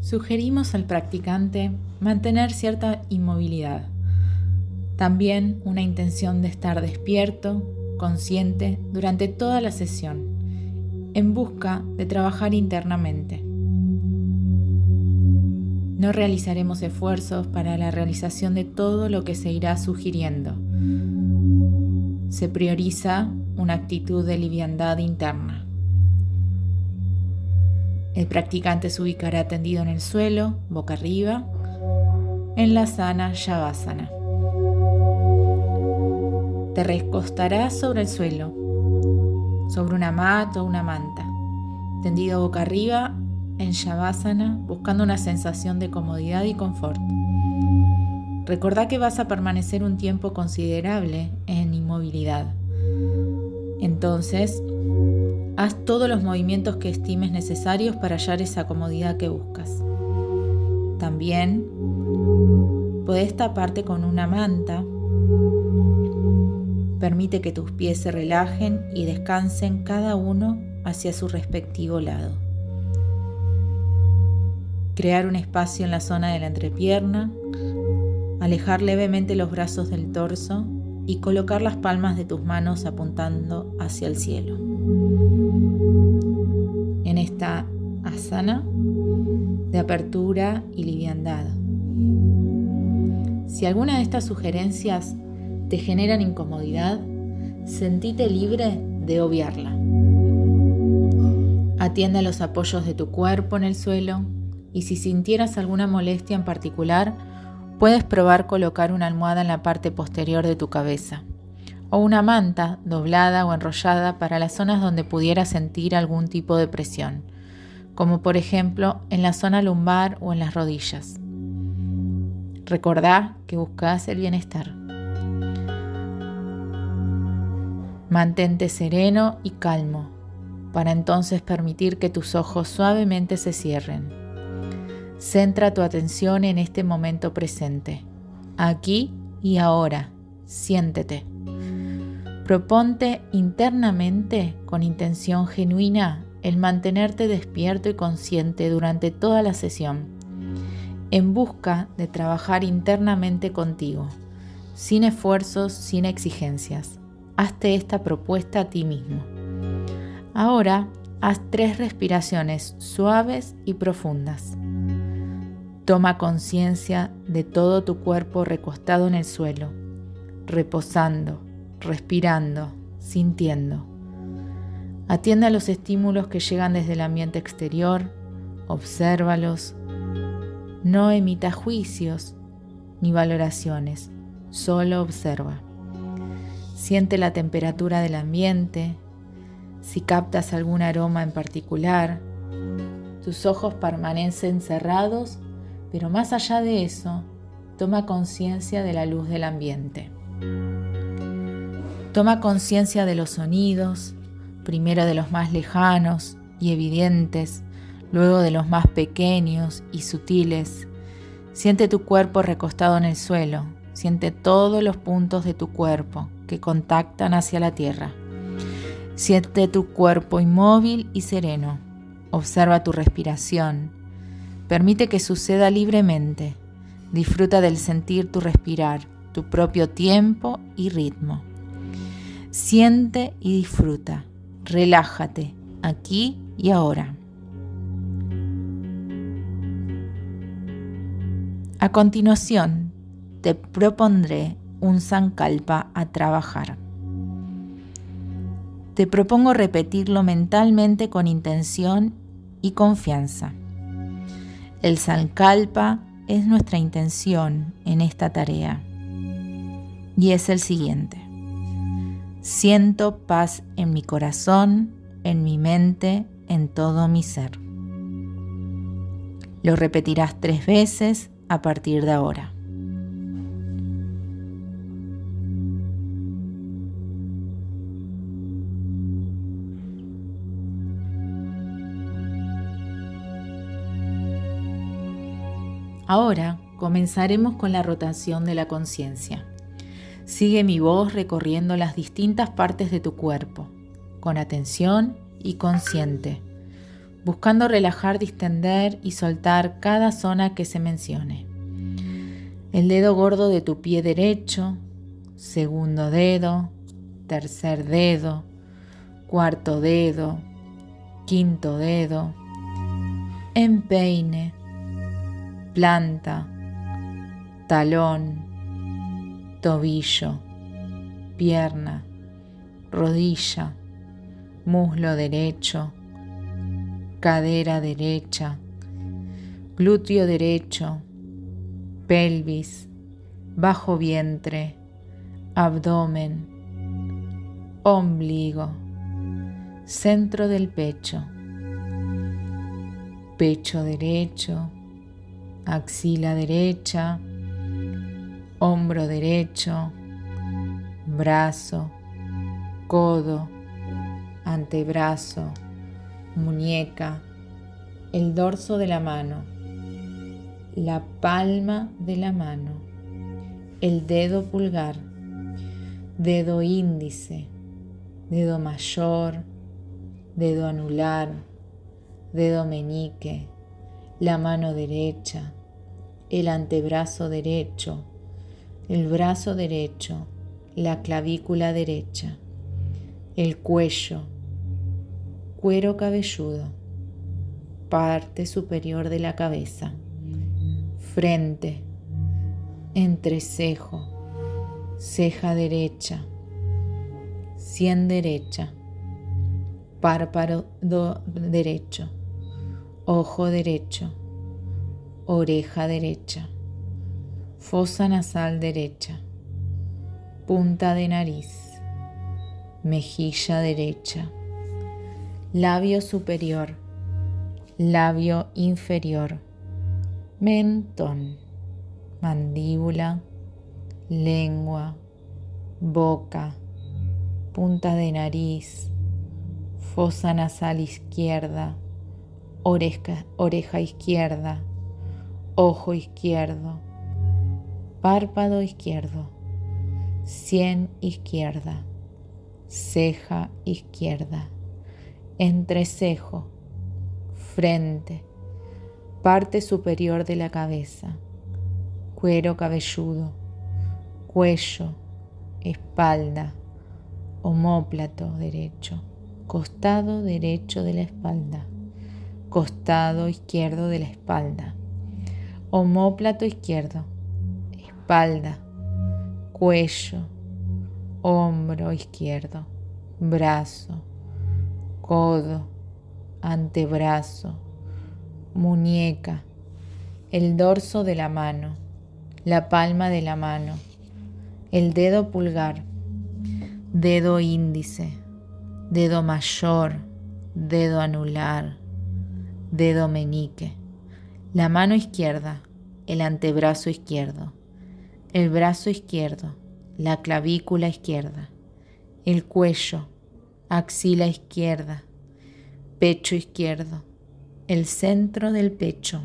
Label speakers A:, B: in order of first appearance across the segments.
A: Sugerimos al practicante mantener cierta inmovilidad, también una intención de estar despierto, consciente durante toda la sesión, en busca de trabajar internamente. No realizaremos esfuerzos para la realización de todo lo que se irá sugiriendo. Se prioriza una actitud de liviandad interna. El practicante se ubicará tendido en el suelo, boca arriba, en la sana Shavasana. Te recostarás sobre el suelo, sobre una mata o una manta, tendido boca arriba en Shavasana buscando una sensación de comodidad y confort. Recordá que vas a permanecer un tiempo considerable en inmovilidad. Entonces, haz todos los movimientos que estimes necesarios para hallar esa comodidad que buscas. También puedes taparte con una manta. Permite que tus pies se relajen y descansen cada uno hacia su respectivo lado crear un espacio en la zona de la entrepierna, alejar levemente los brazos del torso y colocar las palmas de tus manos apuntando hacia el cielo. De apertura y liviandad. Si alguna de estas sugerencias te generan incomodidad, sentite libre de obviarla. Atiende a los apoyos de tu cuerpo en el suelo y si sintieras alguna molestia en particular, puedes probar colocar una almohada en la parte posterior de tu cabeza o una manta doblada o enrollada para las zonas donde pudieras sentir algún tipo de presión, como por ejemplo en la zona lumbar o en las rodillas. Recordá que buscas el bienestar. Mantente sereno y calmo para entonces permitir que tus ojos suavemente se cierren. Centra tu atención en este momento presente, aquí y ahora. Siéntete. Proponte internamente, con intención genuina, el mantenerte despierto y consciente durante toda la sesión, en busca de trabajar internamente contigo, sin esfuerzos, sin exigencias. Hazte esta propuesta a ti mismo. Ahora, haz tres respiraciones suaves y profundas. Toma conciencia de todo tu cuerpo recostado en el suelo, reposando, respirando, sintiendo. Atiende a los estímulos que llegan desde el ambiente exterior, obsérvalos. No emita juicios ni valoraciones, solo observa. Siente la temperatura del ambiente, si captas algún aroma en particular. Tus ojos permanecen cerrados pero más allá de eso, toma conciencia de la luz del ambiente. Toma conciencia de los sonidos, primero de los más lejanos y evidentes, luego de los más pequeños y sutiles. Siente tu cuerpo recostado en el suelo, siente todos los puntos de tu cuerpo que contactan hacia la tierra. Siente tu cuerpo inmóvil y sereno. Observa tu respiración, Permite que suceda libremente. Disfruta del sentir tu respirar, tu propio tiempo y ritmo. Siente y disfruta. Relájate aquí y ahora. A continuación, te propondré un sankalpa a trabajar. Te propongo repetirlo mentalmente con intención y confianza. El Sankalpa es nuestra intención en esta tarea y es el siguiente. Siento paz en mi corazón, en mi mente, en todo mi ser. Lo repetirás tres veces a partir de ahora. Ahora comenzaremos con la rotación de la conciencia. Sigue mi voz recorriendo las distintas partes de tu cuerpo, con atención y consciente. buscando relajar, distender y soltar cada zona que se mencione. El dedo gordo de tu pie derecho, segundo dedo, tercer dedo, cuarto dedo, quinto dedo, empeine, planta, talón, tobillo, pierna, rodilla, muslo derecho, cadera derecha, glúteo derecho, pelvis, bajo vientre, abdomen, ombligo, centro del pecho, pecho derecho, axila derecha, hombro derecho, brazo, codo, antebrazo, muñeca, el dorso de la mano, la palma de la mano, el dedo pulgar, dedo índice, dedo mayor, dedo anular, dedo meñique, la mano derecha, el antebrazo derecho, el brazo derecho, la clavícula derecha, el cuello, cuero cabelludo, parte superior de la cabeza, frente, entrecejo, ceja derecha, sien derecha, párpado derecho, ojo derecho, oreja derecha, fosa nasal derecha, punta de nariz, mejilla derecha. Labio superior, labio inferior, mentón, mandíbula, lengua, boca, punta de nariz, fosa nasal izquierda, oreja, oreja izquierda, ojo izquierdo, párpado izquierdo, sien izquierda, ceja izquierda entrecejo, frente, parte superior de la cabeza, cuero cabelludo, cuello, espalda, homóplato derecho, costado derecho de la espalda, costado izquierdo de la espalda, homóplato izquierdo, espalda, cuello, hombro izquierdo, brazo, codo, antebrazo, muñeca, el dorso de la mano, la palma de la mano, el dedo pulgar, dedo índice, dedo mayor, dedo anular, dedo meñique, la mano izquierda, el antebrazo izquierdo, el brazo izquierdo, la clavícula izquierda, el cuello, axila izquierda, pecho izquierdo, el centro del pecho,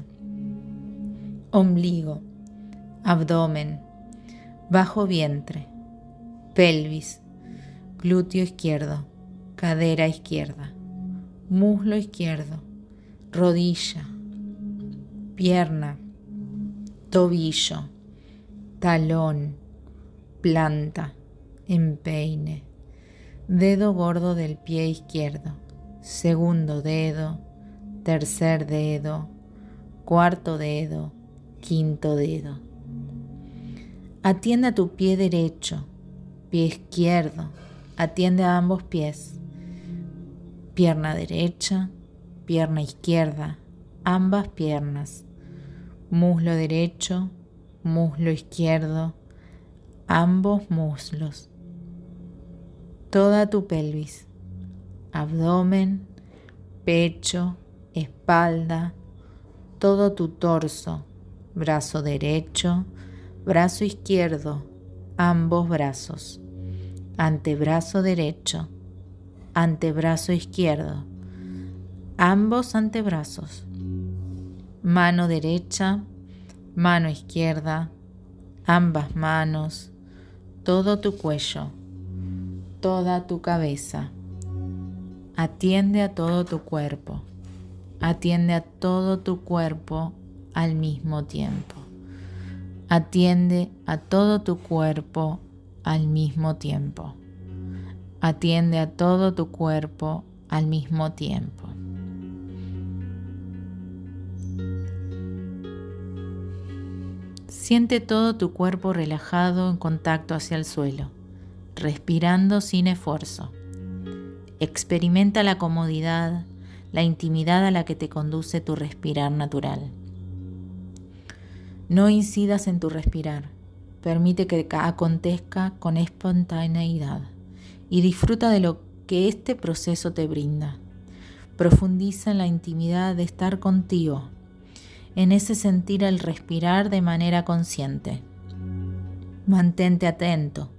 A: ombligo, abdomen, bajo vientre, pelvis, glúteo izquierdo, cadera izquierda, muslo izquierdo, rodilla, pierna, tobillo, talón, planta, empeine. Dedo gordo del pie izquierdo, segundo dedo, tercer dedo, cuarto dedo, quinto dedo. Atiende a tu pie derecho, pie izquierdo, atiende a ambos pies, pierna derecha, pierna izquierda, ambas piernas, muslo derecho, muslo izquierdo, ambos muslos toda tu pelvis, abdomen, pecho, espalda, todo tu torso, brazo derecho, brazo izquierdo, ambos brazos, antebrazo derecho, antebrazo izquierdo, ambos antebrazos, mano derecha, mano izquierda, ambas manos, todo tu cuello toda tu cabeza. Atiende a todo tu cuerpo. Atiende a todo tu cuerpo al mismo tiempo. Atiende a todo tu cuerpo al mismo tiempo. Atiende a todo tu cuerpo al mismo tiempo. Siente todo tu cuerpo relajado en contacto hacia el suelo, respirando sin esfuerzo. Experimenta la comodidad, la intimidad a la que te conduce tu respirar natural. No incidas en tu respirar, permite que acontezca con espontaneidad y disfruta de lo que este proceso te brinda. Profundiza en la intimidad de estar contigo, en ese sentir al respirar de manera consciente. Mantente atento,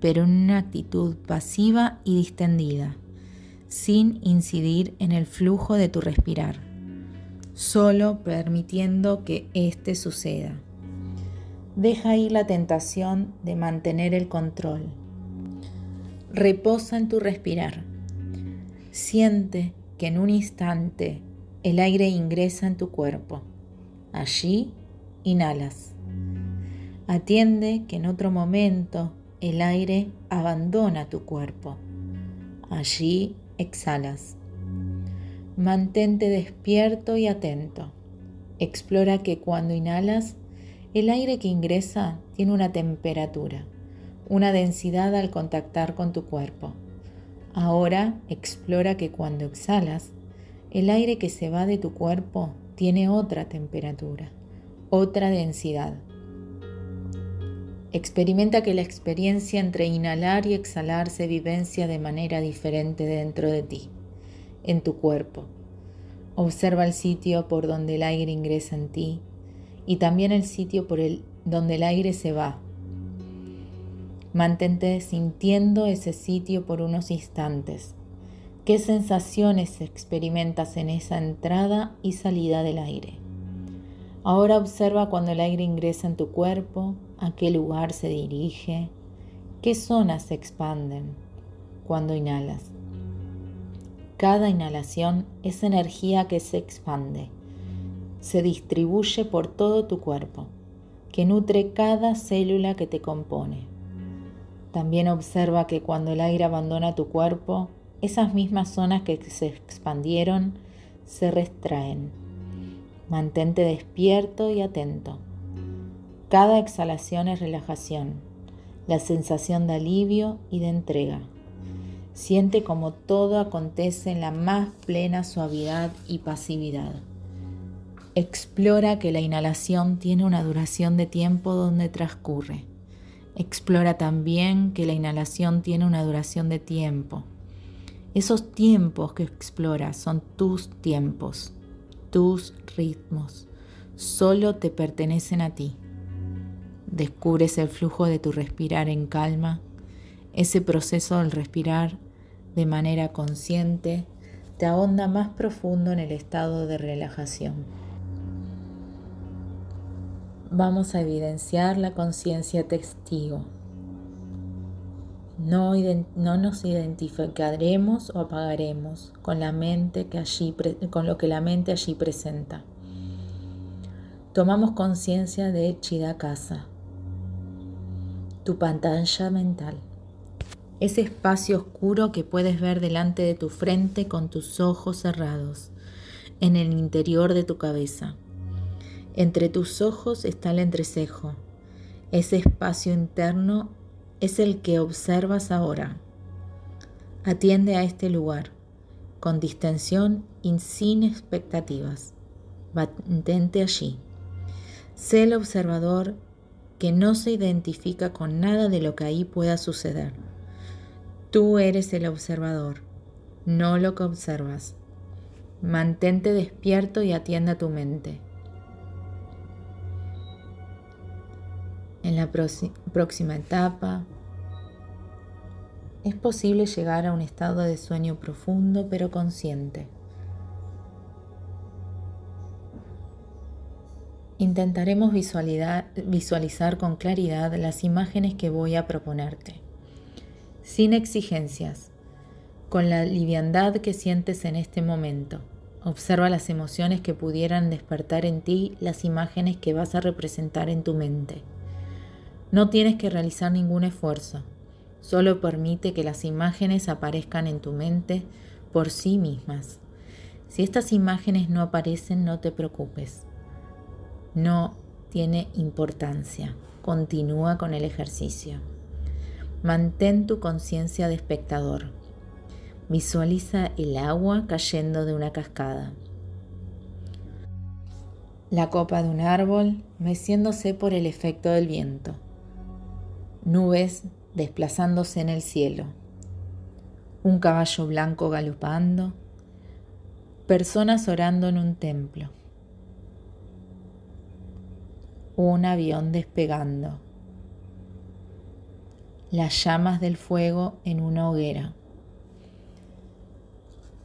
A: pero en una actitud pasiva y distendida, sin incidir en el flujo de tu respirar, solo permitiendo que éste suceda. Deja ir la tentación de mantener el control. Reposa en tu respirar. Siente que en un instante el aire ingresa en tu cuerpo Allí inhalas. Atiende que en otro momento el aire abandona tu cuerpo. Allí exhalas. Mantente despierto y atento. Explora que cuando inhalas, el aire que ingresa tiene una temperatura, una densidad al contactar con tu cuerpo. Ahora explora que cuando exhalas, el aire que se va de tu cuerpo tiene otra temperatura, otra densidad. Experimenta que la experiencia entre inhalar y exhalar se vivencia de manera diferente dentro de ti, en tu cuerpo. Observa el sitio por donde el aire ingresa en ti y también el sitio por el donde el aire se va. Mantente sintiendo ese sitio por unos instantes ¿Qué sensaciones experimentas en esa entrada y salida del aire? Ahora observa cuando el aire ingresa en tu cuerpo, a qué lugar se dirige, qué zonas se expanden cuando inhalas. Cada inhalación es energía que se expande, se distribuye por todo tu cuerpo, que nutre cada célula que te compone. También observa que cuando el aire abandona tu cuerpo, esas mismas zonas que se expandieron se retraen. Mantente despierto y atento. Cada exhalación es relajación, la sensación de alivio y de entrega. Siente como todo acontece en la más plena suavidad y pasividad. Explora que la inhalación tiene una duración de tiempo donde transcurre. Explora también que la inhalación tiene una duración de tiempo esos tiempos que exploras son tus tiempos, tus ritmos. Solo te pertenecen a ti. Descubres el flujo de tu respirar en calma. Ese proceso del respirar de manera consciente te ahonda más profundo en el estado de relajación. Vamos a evidenciar la conciencia testigo no, nos identificaremos o apagaremos con, la mente que allí, con lo que la mente allí presenta. Tomamos conciencia de Chidakasa, tu pantalla mental, ese espacio oscuro que puedes ver delante de tu frente con tus ojos cerrados, en el interior de tu cabeza. Entre tus ojos está el entrecejo, ese espacio interno es el que observas ahora. Atiende a este lugar con distensión y sin expectativas. Mantente allí. Sé el observador que no se identifica con nada de lo que ahí pueda suceder. Tú eres el observador, no lo que observas. Mantente despierto y atienda tu mente. En la próxima etapa es posible llegar a un estado de sueño profundo pero consciente. Intentaremos visualizar, con claridad las imágenes que voy a proponerte, sin exigencias, con la liviandad que sientes en este momento. Observa las emociones que pudieran despertar en ti las imágenes que vas a representar en tu mente. No tienes que realizar ningún esfuerzo, solo permite que las imágenes aparezcan en tu mente por sí mismas. Si estas imágenes no aparecen, no te preocupes. No tiene importancia. Continúa con el ejercicio. Mantén tu conciencia de espectador. Visualiza el agua cayendo de una cascada. La copa de un árbol meciéndose por el efecto del viento. Nubes desplazándose en el cielo. Un caballo blanco galopando. Personas orando en un templo. Un avión despegando. Las llamas del fuego en una hoguera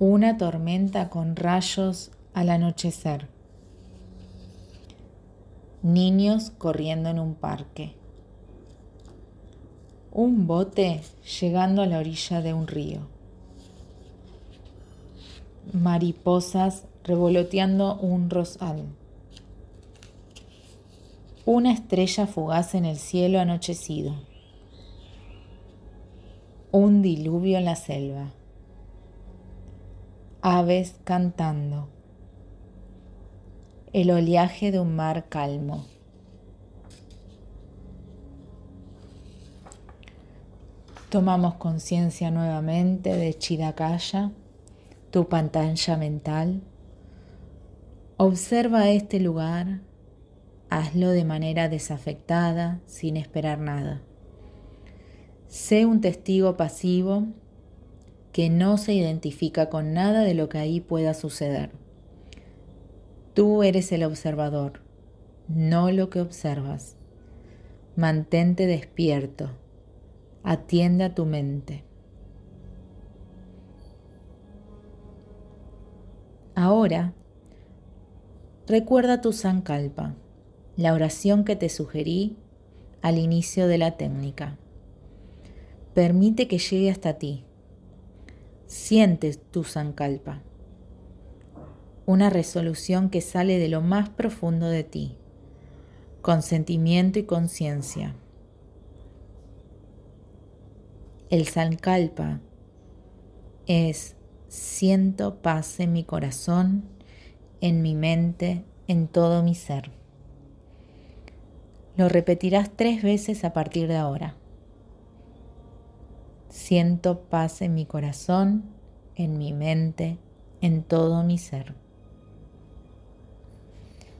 A: una tormenta con rayos al anochecer. Niños corriendo en un parque. Un bote llegando a la orilla de un río. Mariposas revoloteando un rosal. Una estrella fugaz en el cielo anochecido. Un diluvio en la selva aves cantando, el oleaje de un mar calmo. Tomamos conciencia nuevamente de Chidakaya, tu pantalla mental. Observa este lugar, hazlo de manera desafectada, sin esperar nada. Sé un testigo pasivo que no se identifica con nada de lo que ahí pueda suceder. Tú eres el observador, no lo que observas. Mantente despierto, atiende a tu mente. Ahora, recuerda tu sankalpa, la oración que te sugerí al inicio de la técnica. Permite que llegue hasta ti sientes tu sankalpa, una resolución que sale de lo más profundo de ti, con sentimiento y conciencia. El sankalpa es siento paz en mi corazón, en mi mente, en todo mi ser. Lo repetirás tres veces a partir de ahora. Siento paz en mi corazón, en mi mente, en todo mi ser.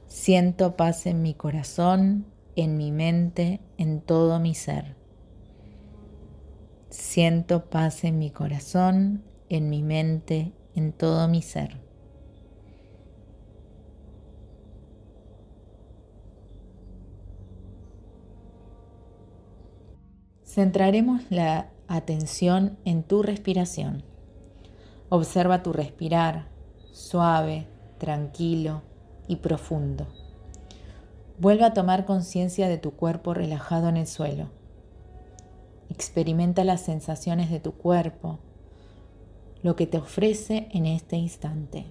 A: Siento paz en mi corazón, en mi mente, en todo mi ser. Siento paz en mi corazón, en mi mente, en todo mi ser. Centraremos la atención en tu respiración. Observa tu respirar, suave, tranquilo y profundo. Vuelve a tomar conciencia de tu cuerpo relajado en el suelo. Experimenta las sensaciones de tu cuerpo, lo que te ofrece en este instante.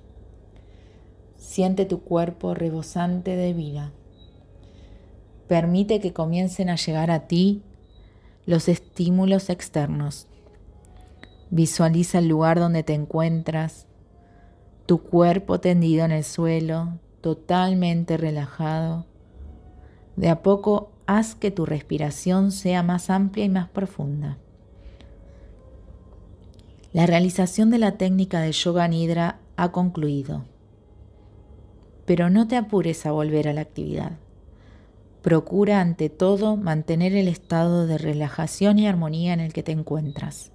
A: Siente tu cuerpo rebosante de vida. Permite que comiencen a llegar a ti los estímulos externos. Visualiza el lugar donde te encuentras, tu cuerpo tendido en el suelo, totalmente relajado. De a poco haz que tu respiración sea más amplia y más profunda. La realización de la técnica de yoga nidra ha concluido, pero no te apures a volver a la actividad. Procura ante todo mantener el estado de relajación y armonía en el que te encuentras.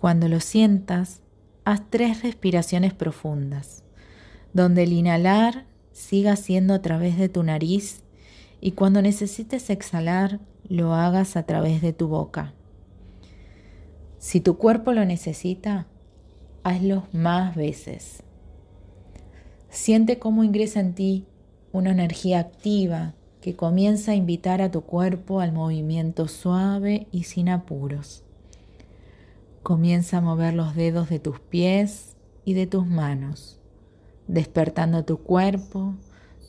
A: Cuando lo sientas, haz tres respiraciones profundas, donde el inhalar siga siendo a través de tu nariz y cuando necesites exhalar, lo hagas a través de tu boca. Si tu cuerpo lo necesita, hazlo más veces. Siente cómo ingresa en ti una energía activa que comienza a invitar a tu cuerpo al movimiento suave y sin apuros. Comienza a mover los dedos de tus pies y de tus manos, despertando tu cuerpo,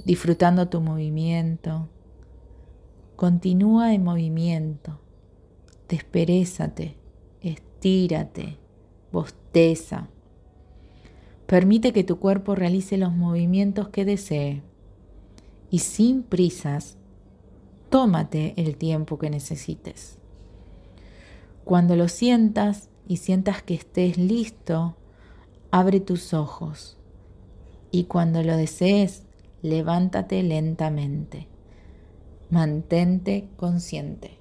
A: disfrutando tu movimiento. Continúa en movimiento, desperezate, estírate, bosteza. Permite que tu cuerpo realice los movimientos que desee y sin prisas, tómate el tiempo que necesites. Cuando lo sientas y sientas que estés listo, abre tus ojos y cuando lo desees, levántate lentamente. Mantente consciente.